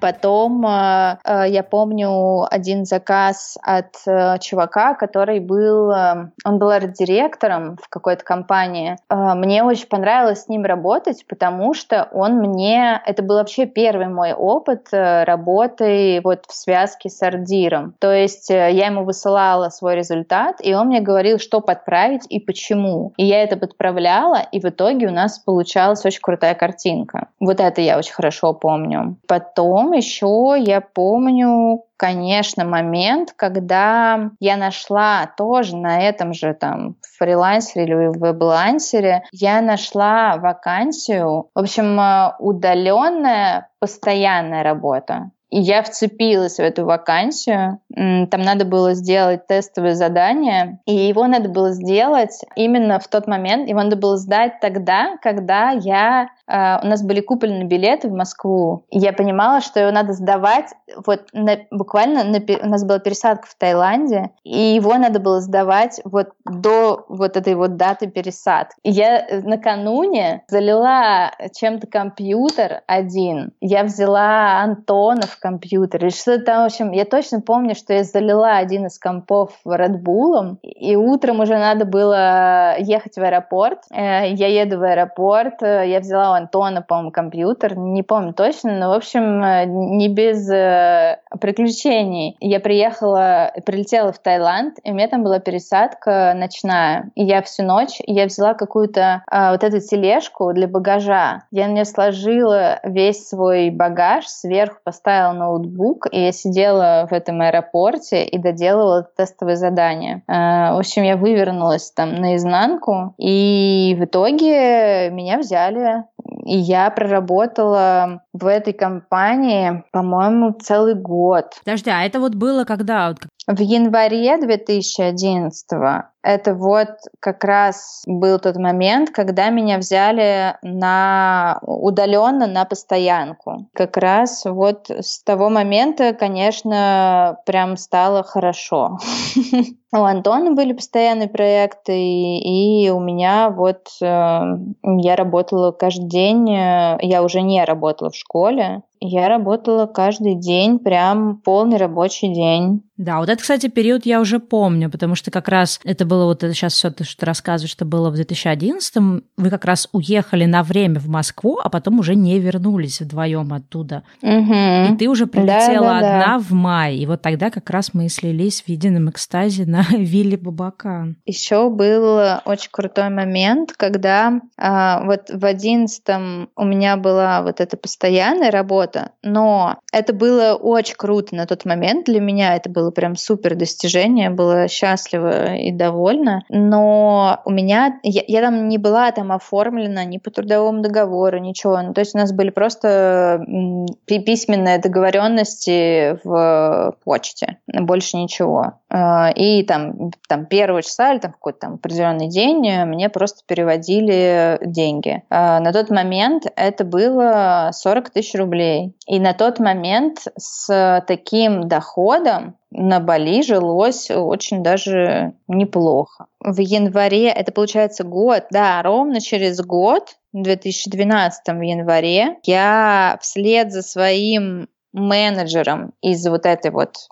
Потом э, э, я помню один заказ от э, чувака, который был, он был арт-директором в какой-то компании. Мне очень понравилось с ним работать, потому что он мне, это был вообще первый мой опыт работы вот в связке с ардиром. То есть я ему высылала свой результат, и он мне говорил, что подправить и почему. И я это подправляла, и в итоге у нас получалась очень крутая картинка. Вот это я очень хорошо помню. Потом Потом еще я помню, конечно, момент, когда я нашла тоже на этом же там фрилансере или веб-лансере, я нашла вакансию, в общем, э, удаленная постоянная работа. И я вцепилась в эту вакансию. Там надо было сделать тестовое задание, и его надо было сделать именно в тот момент, его надо было сдать тогда, когда я у нас были куплены билеты в Москву, я понимала, что его надо сдавать вот на, буквально на, у нас была пересадка в Таиланде, и его надо было сдавать вот до вот этой вот даты пересадки. Я накануне залила чем-то компьютер один, я взяла Антона в компьютер, и что-то там, в общем, я точно помню, что я залила один из компов Red Bull, и утром уже надо было ехать в аэропорт, э, я еду в аэропорт, э, я взяла Антона, по-моему, компьютер, не помню точно, но, в общем, э, не без э, приключений. Я приехала, прилетела в Таиланд, и у меня там была пересадка ночная. И я всю ночь, я взяла какую-то э, вот эту тележку для багажа. Я на нее сложила весь свой багаж, сверху поставила ноутбук, и я сидела в этом аэропорте и доделывала тестовые задания. Э, в общем, я вывернулась там наизнанку, и в итоге меня взяли И я проработала в этой компании, по-моему, целый год. Подожди, а это вот было когда? В январе 2011 это вот как раз был тот момент, когда меня взяли на удаленно на постоянку. Как раз вот с того момента, конечно, прям стало хорошо. У Антона были постоянные проекты, и у меня вот э, я работала каждый день, э, я уже не работала в школе, я работала каждый день, прям полный рабочий день. Да, вот это, кстати, период я уже помню, потому что как раз это было вот это сейчас все, что ты рассказываешь, что было в 2011 вы как раз уехали на время в Москву, а потом уже не вернулись вдвоем оттуда. Угу. И ты уже прилетела да, да, одна да. в мае, и вот тогда как раз мы и слились в едином экстазе на вилле Бабакан. Еще был очень крутой момент, когда а, вот в одиннадцатом у меня была вот эта постоянная работа. Но это было очень круто на тот момент. Для меня это было прям супер достижение. Была счастлива и довольна. Но у меня... Я, я там не была там оформлена ни по трудовому договору, ничего. Ну, то есть у нас были просто письменные договоренности в почте. Больше ничего. А, и там, там первого числа или там какой-то там определенный день мне просто переводили деньги. А, на тот момент это было 40 тысяч рублей. И на тот момент с таким доходом на Бали жилось очень даже неплохо. В январе, это получается год, да, ровно через год, в 2012 в январе, я вслед за своим менеджером из вот этой вот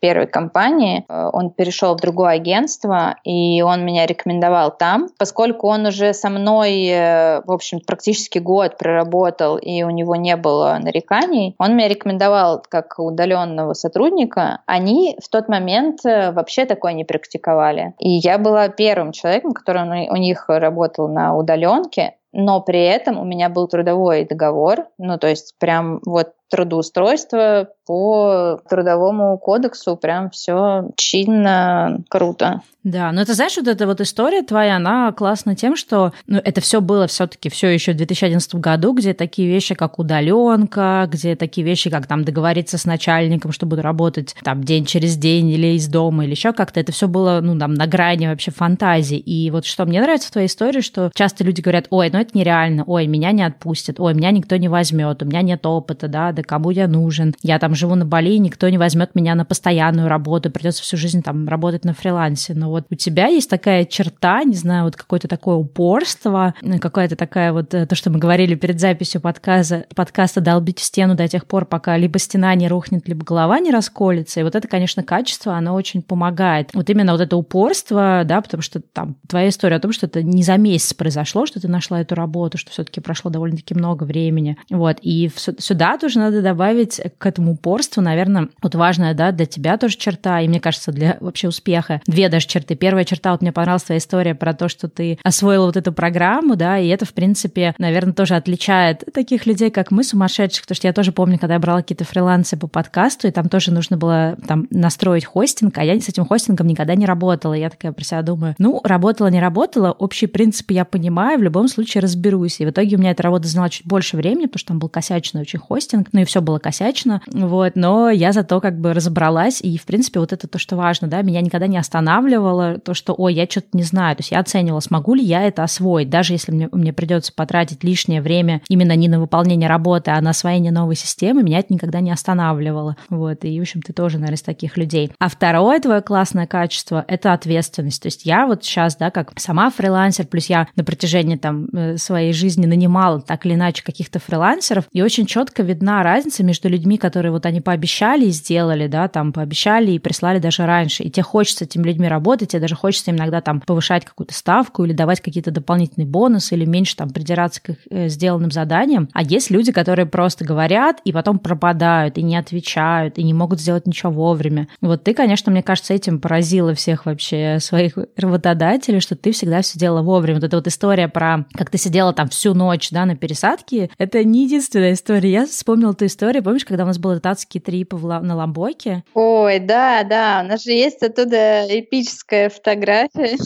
первой компании. Э, он перешел в другое агентство, и он меня рекомендовал там. Поскольку он уже со мной, э, в общем, практически год проработал, и у него не было нареканий, он меня рекомендовал как удаленного сотрудника. Они в тот момент э, вообще такое не практиковали. И я была первым человеком, который у них работал на удаленке, но при этом у меня был трудовой договор, ну то есть прям вот трудоустройство по трудовому кодексу. Прям все чинно, круто. Да, но это знаешь, вот эта вот история твоя, она классна тем, что ну, это все было все-таки все еще в 2011 году, где такие вещи, как удаленка, где такие вещи, как там договориться с начальником, что буду работать там день через день или из дома, или еще как-то, это все было, ну, там, на грани вообще фантазии. И вот что мне нравится в твоей истории, что часто люди говорят, ой, ну это нереально, ой, меня не отпустят, ой, меня никто не возьмет, у меня нет опыта, да, да кому я нужен, я там живу на Бали, никто не возьмет меня на постоянную работу, придется всю жизнь там работать на фрилансе. Но вот у тебя есть такая черта, не знаю, вот какое-то такое упорство, какая-то такая вот, э, то, что мы говорили перед записью подкаста, подкаста «Долбить стену до тех пор, пока либо стена не рухнет, либо голова не расколется». И вот это, конечно, качество, оно очень помогает. Вот именно вот это упорство, да, потому что там твоя история о том, что это не за месяц произошло, что ты нашла эту работу, что все-таки прошло довольно-таки много времени. Вот. И сюда тоже надо добавить к этому упорству, наверное, вот важная, да, для тебя тоже черта, и мне кажется, для вообще успеха две даже черты. Первая черта, вот мне понравилась твоя история про то, что ты освоила вот эту программу, да, и это, в принципе, наверное, тоже отличает таких людей, как мы, сумасшедших, потому что я тоже помню, когда я брала какие-то фрилансы по подкасту, и там тоже нужно было там настроить хостинг, а я с этим хостингом никогда не работала. Я такая про себя думаю, ну, работала, не работала, общие принципы я понимаю, в любом случае разберусь. И в итоге у меня эта работа заняла чуть больше времени, потому что там был косячный очень хостинг, ну и все было косячно, вот, но я зато как бы разобралась, и, в принципе, вот это то, что важно, да, меня никогда не останавливало то, что, ой, я что-то не знаю, то есть я оценивала, смогу ли я это освоить, даже если мне, мне придется потратить лишнее время именно не на выполнение работы, а на освоение новой системы, меня это никогда не останавливало, вот, и, в общем, ты тоже, наверное, из таких людей. А второе твое классное качество — это ответственность, то есть я вот сейчас, да, как сама фрилансер, плюс я на протяжении там э, своей жизни нанимала так или иначе каких-то фрилансеров, и очень четко видна разница между людьми, которые вот они пообещали и сделали, да, там пообещали и прислали даже раньше, и тебе хочется этим людьми работать, тебе даже хочется иногда там повышать какую-то ставку или давать какие-то дополнительные бонусы или меньше там придираться к их э, сделанным заданиям. А есть люди, которые просто говорят и потом пропадают, и не отвечают, и не могут сделать ничего вовремя. Вот ты, конечно, мне кажется, этим поразила всех вообще своих работодателей, что ты всегда все делала вовремя. Вот эта вот история про, как ты сидела там всю ночь, да, на пересадке, это не единственная история. Я вспомнила ту историю, помнишь, когда у нас был этот адский трип на Ламбоке? Ой, да, да, у нас же есть оттуда эпическая фотография.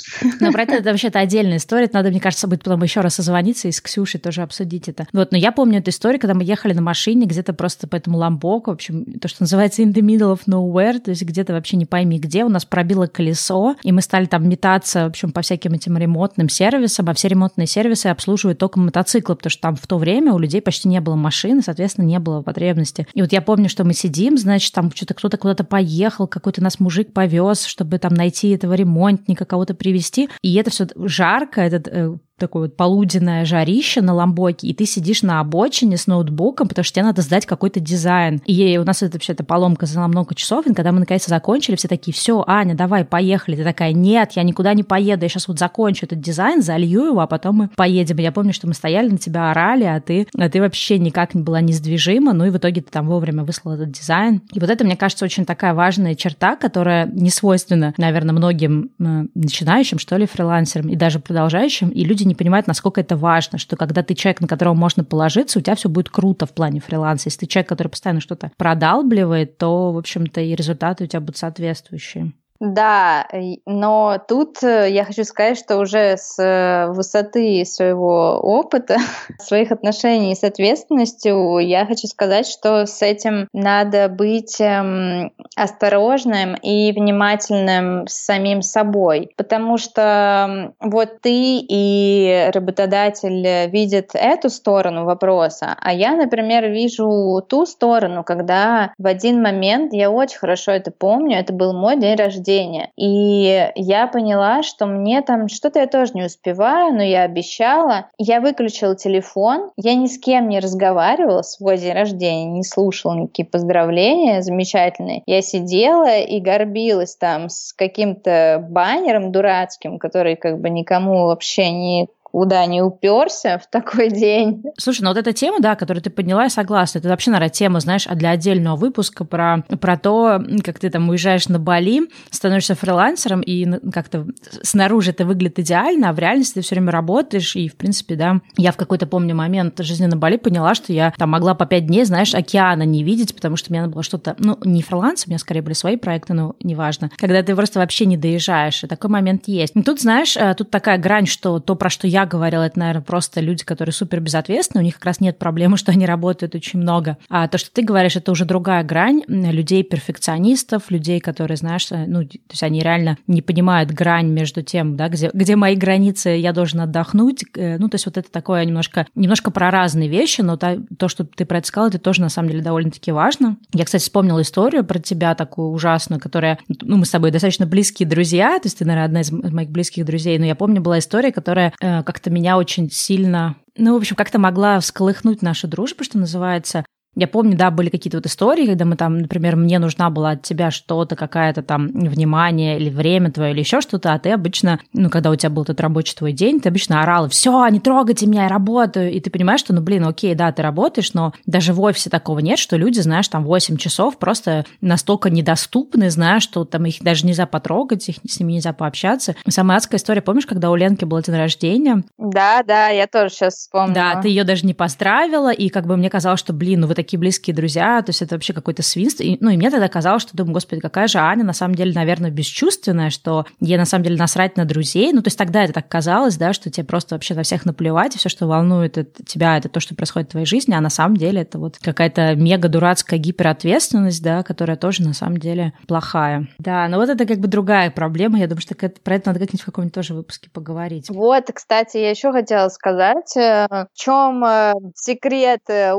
Но про это, это вообще-то отдельная история, это надо, мне кажется, будет потом еще раз созвониться и с Ксюшей тоже обсудить это. Вот, но я помню эту историю, когда мы ехали на машине где-то просто по этому Ламбоку, в общем, то, что называется in the middle of nowhere, то есть где-то вообще не пойми где, у нас пробило колесо, и мы стали там метаться, в общем, по всяким этим ремонтным сервисам, а все ремонтные сервисы обслуживают только мотоциклы, потому что там в то время у людей почти не было машин, и, соответственно, не было потребности. И вот я помню, что мы сидим, значит, там что-то кто-то куда-то поехал, какой-то нас мужик повез, чтобы там найти этого ремонтника, кого-то привести. И это все жарко, этот э, такое вот полуденное жарище на ламбоке, и ты сидишь на обочине с ноутбуком, потому что тебе надо сдать какой-то дизайн. И у нас это вообще эта поломка заняла много часов, и когда мы наконец закончили, все такие, все, Аня, давай, поехали. Ты такая, нет, я никуда не поеду, я сейчас вот закончу этот дизайн, залью его, а потом мы поедем. Я помню, что мы стояли на тебя, орали, а ты, а ты вообще никак не была несдвижима, ну и в итоге ты там вовремя выслал этот дизайн. И вот это, мне кажется, очень такая важная черта, которая не свойственна, наверное, многим э, начинающим, что ли, фрилансерам и даже продолжающим, и люди не понимают, насколько это важно, что когда ты человек, на которого можно положиться, у тебя все будет круто в плане фриланса. Если ты человек, который постоянно что-то продалбливает, то, в общем-то, и результаты у тебя будут соответствующие. Да, но тут э, я хочу сказать, что уже с э, высоты своего опыта, своих отношений с ответственностью, я хочу сказать, что с этим надо быть эм, осторожным и внимательным с самим собой, потому что вот ты и работодатель видят эту сторону вопроса, а я, например, вижу ту сторону, когда в один момент, я очень хорошо это помню, это был мой день рождения, рождения. И я поняла, что мне там что-то я тоже не успеваю, но я обещала. Я выключила телефон, я ни с кем не разговаривала свой день рождения, не слушала никакие поздравления замечательные. Я сидела и горбилась там с каким-то баннером дурацким, который как бы никому вообще не куда не уперся в такой день. Слушай, ну вот эта тема, да, которую ты подняла, я согласна. Это вообще, наверное, тема, знаешь, а для отдельного выпуска про, про то, как ты там уезжаешь на Бали, становишься фрилансером, и как-то снаружи это выглядит идеально, а в реальности ты все время работаешь, и, в принципе, да, я в какой-то, помню, момент жизни на Бали поняла, что я там могла по пять дней, знаешь, океана не видеть, потому что мне надо было что-то, ну, не фриланс, у меня скорее были свои проекты, но неважно. Когда ты просто вообще не доезжаешь, и такой момент есть. И тут, знаешь, э, тут такая грань, что то, про что я я говорила, это, наверное, просто люди, которые супер безответственны, у них как раз нет проблемы, что они работают очень много. А то, что ты говоришь, это уже другая грань людей-перфекционистов, людей, которые, знаешь, ну, то есть они реально не понимают грань между тем, да, где, где мои границы, я должен отдохнуть. Э, ну, то есть вот это такое немножко, немножко про разные вещи, но то, то, что ты про это сказала, это тоже на самом деле довольно-таки важно. Я, кстати, вспомнила историю про тебя такую ужасную, которая, ну, мы с тобой достаточно близкие друзья, то есть ты, наверное, одна из моих близких друзей, но я помню, была история, которая э, как-то меня очень сильно ну, в общем, как-то могла всколыхнуть нашу дружбу, что называется. Я помню, да, были какие-то вот истории, когда мы там, например, мне нужна была от тебя что-то, какая-то там внимание или время твое, или еще что-то, а ты обычно, ну, когда у тебя был этот рабочий твой день, ты обычно орала, все, не трогайте меня, я работаю. И ты понимаешь, что, ну, блин, окей, да, ты работаешь, но даже в офисе такого нет, что люди, знаешь, там 8 часов просто настолько недоступны, знаешь, что там их даже нельзя потрогать, их с ними нельзя пообщаться. Самая адская история, помнишь, когда у Ленки был день рождения? Да, да, я тоже сейчас вспомнила. Да, ты ее даже не поздравила, и как бы мне казалось, что, блин, ну вы такие близкие друзья, то есть это вообще какой-то свинство. И, ну, и мне тогда казалось, что думаю, господи, какая же Аня на самом деле, наверное, бесчувственная, что ей на самом деле насрать на друзей. Ну, то есть тогда это так казалось, да, что тебе просто вообще на всех наплевать, и все, что волнует это, тебя, это то, что происходит в твоей жизни, а на самом деле это вот какая-то мега дурацкая гиперответственность, да, которая тоже на самом деле плохая. Да, но вот это как бы другая проблема. Я думаю, что про это надо как-нибудь в каком-нибудь тоже выпуске поговорить. Вот, кстати, я еще хотела сказать, э, в чем э, секрет э,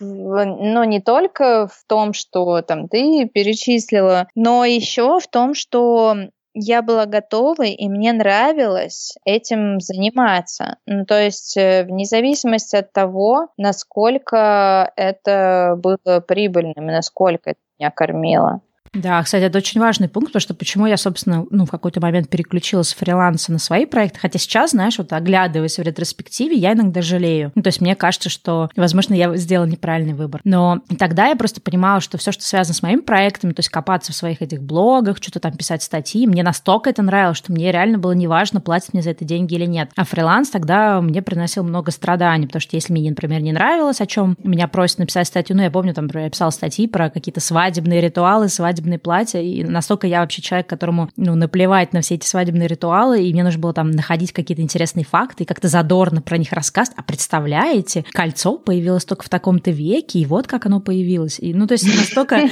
но не только в том, что там ты перечислила, но еще в том, что я была готова, и мне нравилось этим заниматься. Ну, то есть, э, вне зависимости от того, насколько это было прибыльным, насколько это меня кормило. Да, кстати, это очень важный пункт, потому что почему я, собственно, ну, в какой-то момент переключилась с фриланса на свои проекты, хотя сейчас, знаешь, вот оглядываясь в ретроспективе, я иногда жалею. Ну, то есть мне кажется, что, возможно, я сделала неправильный выбор. Но тогда я просто понимала, что все, что связано с моими проектами, то есть копаться в своих этих блогах, что-то там писать статьи, мне настолько это нравилось, что мне реально было неважно, платят мне за это деньги или нет. А фриланс тогда мне приносил много страданий, потому что если мне, например, не нравилось, о чем меня просят написать статью, ну, я помню, там, я писала статьи про какие-то свадебные ритуалы, свадебные платья, и настолько я вообще человек, которому, ну, наплевать на все эти свадебные ритуалы, и мне нужно было там находить какие-то интересные факты и как-то задорно про них рассказывать. А представляете, кольцо появилось только в таком-то веке, и вот как оно появилось. И, ну, то есть настолько...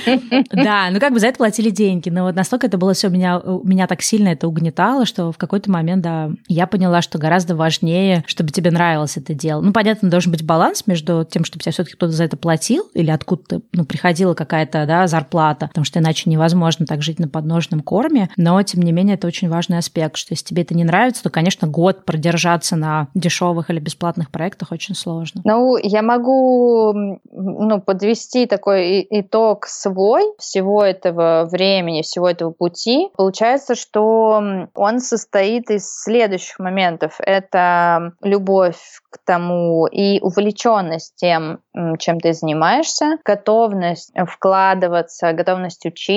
Да, ну, как бы за это платили деньги, но вот настолько это было все меня, меня так сильно это угнетало, что в какой-то момент, да, я поняла, что гораздо важнее, чтобы тебе нравилось это дело. Ну, понятно, должен быть баланс между тем, чтобы тебе все-таки кто-то за это платил, или откуда-то, ну, приходила какая-то, да, зарплата, потому что иначе невозможно так жить на подножном корме, но, тем не менее, это очень важный аспект, что если тебе это не нравится, то, конечно, год продержаться на дешевых или бесплатных проектах очень сложно. Ну, я могу ну, подвести такой итог свой всего этого времени, всего этого пути. Получается, что он состоит из следующих моментов. Это любовь к тому и увлеченность тем, чем ты занимаешься, готовность вкладываться, готовность учиться,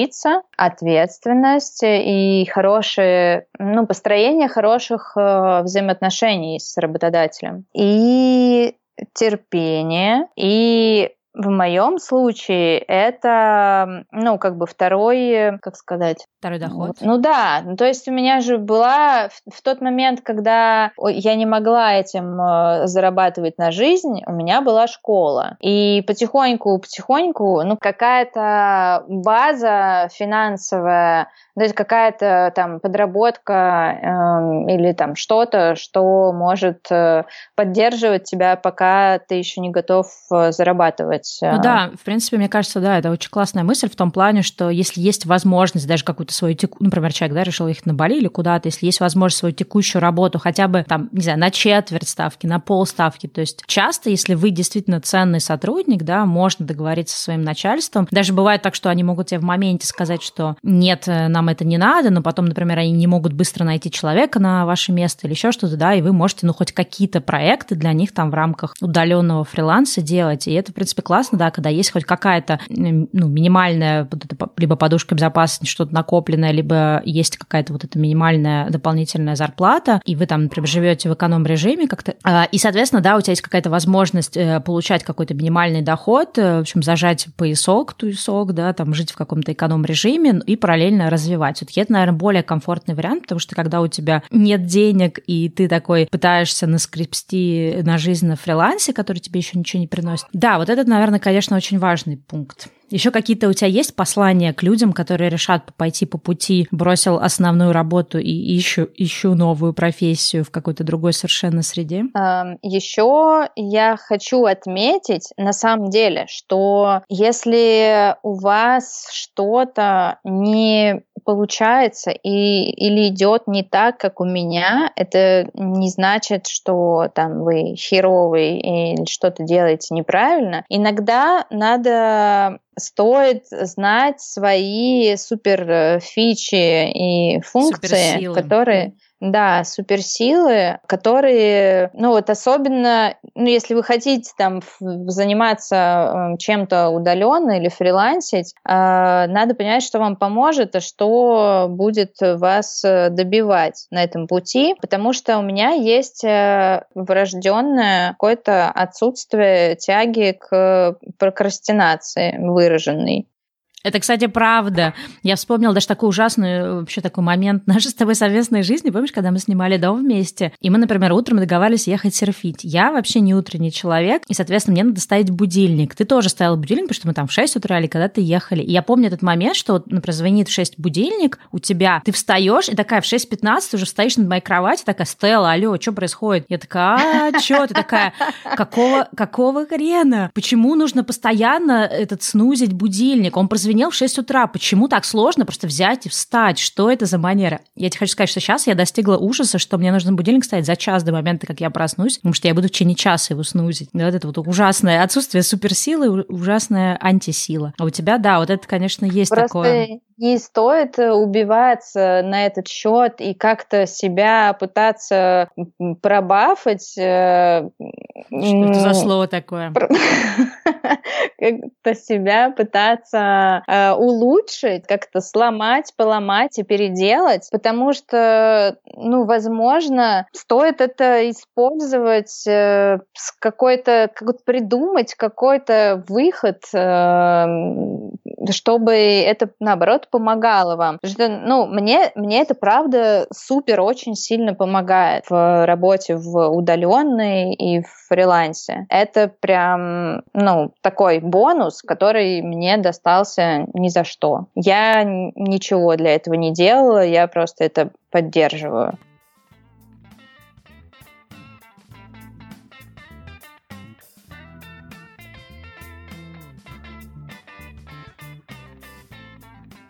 ответственность и хорошее, ну, построение хороших э, взаимоотношений с работодателем. И терпение и в моем случае это, ну, как бы второй, как сказать? Второй доход. Ну да, ну, то есть у меня же была в, в тот момент, когда я не могла этим э, зарабатывать на жизнь, у меня была школа. И потихоньку, потихоньку, ну, какая-то база финансовая то есть какая-то там подработка э, или там что-то, что может э, поддерживать тебя, пока ты еще не готов э, зарабатывать. Ну да, в принципе, мне кажется, да, это очень классная мысль в том плане, что если есть возможность даже какую-то свою, теку... например, человек, да, решил ехать на Бали или куда-то, если есть возможность свою текущую работу хотя бы там, не знаю, на четверть ставки, на пол ставки, то есть часто, если вы действительно ценный сотрудник, да, можно договориться со своим начальством. Даже бывает так, что они могут тебе в моменте сказать, что нет, нам вам это не надо, но потом, например, они не могут быстро найти человека на ваше место или еще что-то, да, и вы можете, ну, хоть какие-то проекты для них там в рамках удаленного фриланса делать. И это, в принципе, классно, да, когда есть хоть какая-то, ну, минимальная либо подушка безопасности, что-то накопленное, либо есть какая-то вот эта минимальная дополнительная зарплата, и вы там, например, живете в эконом-режиме как-то. А, и, соответственно, да, у тебя есть какая-то возможность э, получать какой-то минимальный доход, э, в общем, зажать поясок, туесок, да, там жить в каком-то эконом-режиме и параллельно развивать. Все-таки это, наверное, более комфортный вариант, потому что когда у тебя нет денег, и ты такой пытаешься наскрепсти на жизнь на фрилансе, который тебе еще ничего не приносит. Да, вот этот, наверное, конечно, очень важный пункт. Еще какие-то у тебя есть послания к людям, которые решат пойти по пути, бросил основную работу и ищу, ищу новую профессию в какой-то другой совершенно среде? Еще я хочу отметить, на самом деле, что если у вас что-то не получается и, или идет не так, как у меня, это не значит, что там вы херовый или что-то делаете неправильно. Иногда надо стоит знать свои супер э, фичи и функции, которые да, суперсилы, которые, ну вот особенно, ну если вы хотите там заниматься э, чем-то удаленно или фрилансить, э, надо понять, что вам поможет, а что будет вас добивать на этом пути, потому что у меня есть врожденное какое-то отсутствие тяги к прокрастинации выраженной. Это, кстати, правда. Я вспомнила даже такой ужасный вообще такой момент нашей с тобой совместной жизни. Помнишь, когда мы снимали дом вместе? И мы, например, утром договаривались ехать серфить. Я вообще не утренний человек, и, соответственно, мне надо ставить будильник. Ты тоже ставил будильник, потому что мы там в 6 утра или когда-то ехали. И я помню этот момент, что, например, звонит в 6 будильник у тебя, ты встаешь, и такая в 6.15 уже стоишь над моей кровати, такая, Стелла, алло, что происходит? Я такая, а, что? Ты такая, какого, какого хрена? Почему нужно постоянно этот снузить будильник? Он прозвенел прозвенел в 6 утра. Почему так сложно просто взять и встать? Что это за манера? Я тебе хочу сказать, что сейчас я достигла ужаса, что мне нужно будильник ставить за час до момента, как я проснусь, потому что я буду в течение часа его снузить. Вот это вот ужасное отсутствие суперсилы, ужасная антисила. А у тебя, да, вот это, конечно, есть просто, такое. Не стоит убиваться на этот счет и как-то себя пытаться пробафать. Э, что это за слово такое? Как-то себя пытаться э, улучшить, как-то сломать, поломать и переделать, потому что, ну, возможно, стоит это использовать э, с какой-то, как придумать какой-то выход, э, чтобы это, наоборот, помогало вам. Потому что, ну, мне, мне это, правда, супер очень сильно помогает в работе в удаленной и в фрилансе. Это прям, ну, такой бонус, который мне достался ни за что. Я ничего для этого не делала, я просто это поддерживаю.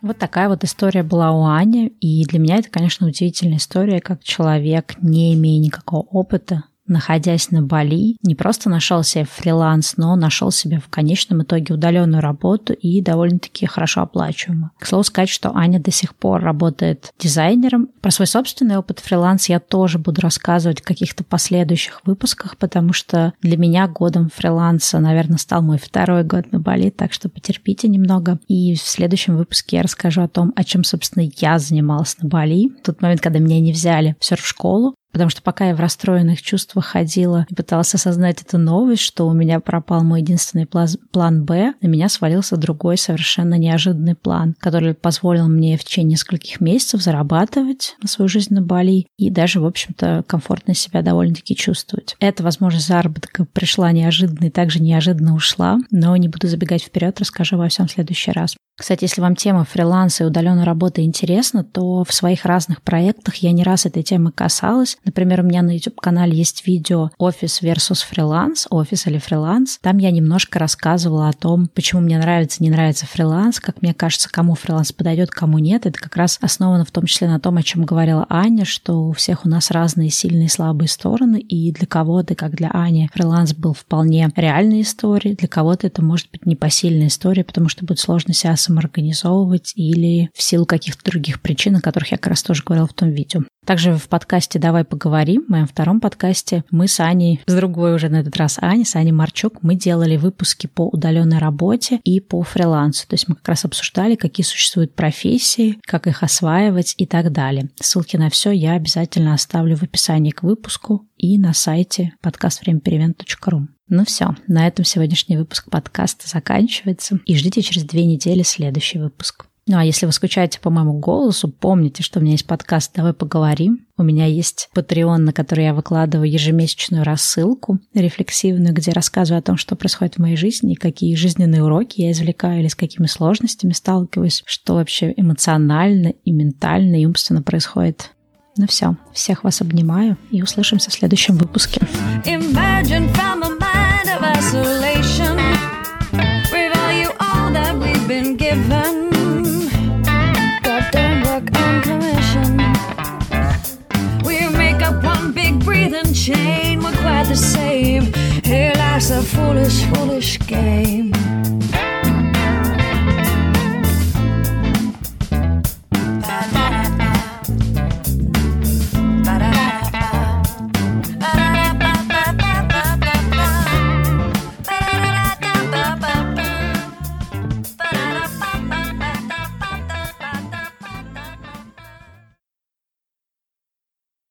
Вот такая вот история была у Ани. И для меня это, конечно, удивительная история, как человек, не имея никакого опыта, находясь на Бали, не просто нашел себе фриланс, но нашел себе в конечном итоге удаленную работу и довольно-таки хорошо оплачиваемую. К слову сказать, что Аня до сих пор работает дизайнером. Про свой собственный опыт фриланс я тоже буду рассказывать в каких-то последующих выпусках, потому что для меня годом фриланса, наверное, стал мой второй год на Бали, так что потерпите немного. И в следующем выпуске я расскажу о том, о чем, собственно, я занималась на Бали. Тот момент, когда меня не взяли в серф-школу, Потому что пока я в расстроенных чувствах ходила и пыталась осознать эту новость, что у меня пропал мой единственный план «Б», на меня свалился другой совершенно неожиданный план, который позволил мне в течение нескольких месяцев зарабатывать на свою жизнь на Бали и даже, в общем-то, комфортно себя довольно-таки чувствовать. Эта возможность заработка пришла неожиданно и также неожиданно ушла, но не буду забегать вперед, расскажу во всем в следующий раз. Кстати, если вам тема фриланса и удаленной работы интересна, то в своих разных проектах я не раз этой темы касалась. Например, у меня на YouTube-канале есть видео «Офис versus фриланс», «Офис или фриланс». Там я немножко рассказывала о том, почему мне нравится, не нравится фриланс, как мне кажется, кому фриланс подойдет, кому нет. Это как раз основано в том числе на том, о чем говорила Аня, что у всех у нас разные сильные и слабые стороны, и для кого-то, как для Ани, фриланс был вполне реальной историей, для кого-то это может быть непосильная история, потому что будет сложно себя самоорганизовывать или в силу каких-то других причин, о которых я как раз тоже говорила в том видео. Также в подкасте «Давай поговорим», в моем втором подкасте, мы с Аней, с другой уже на этот раз Аней, с Аней Марчук, мы делали выпуски по удаленной работе и по фрилансу. То есть мы как раз обсуждали, какие существуют профессии, как их осваивать и так далее. Ссылки на все я обязательно оставлю в описании к выпуску и на сайте подкаствремяперемен.ру. Ну все, на этом сегодняшний выпуск подкаста заканчивается. И ждите через две недели следующий выпуск. Ну а если вы скучаете по моему голосу, помните, что у меня есть подкаст «Давай поговорим». У меня есть Patreon, на который я выкладываю ежемесячную рассылку рефлексивную, где рассказываю о том, что происходит в моей жизни и какие жизненные уроки я извлекаю или с какими сложностями сталкиваюсь, что вообще эмоционально и ментально и умственно происходит ну все, всех вас обнимаю и услышимся в следующем выпуске. Imagine from a mind of Breathing chain were quite the same. Hey, life's a foolish, foolish game.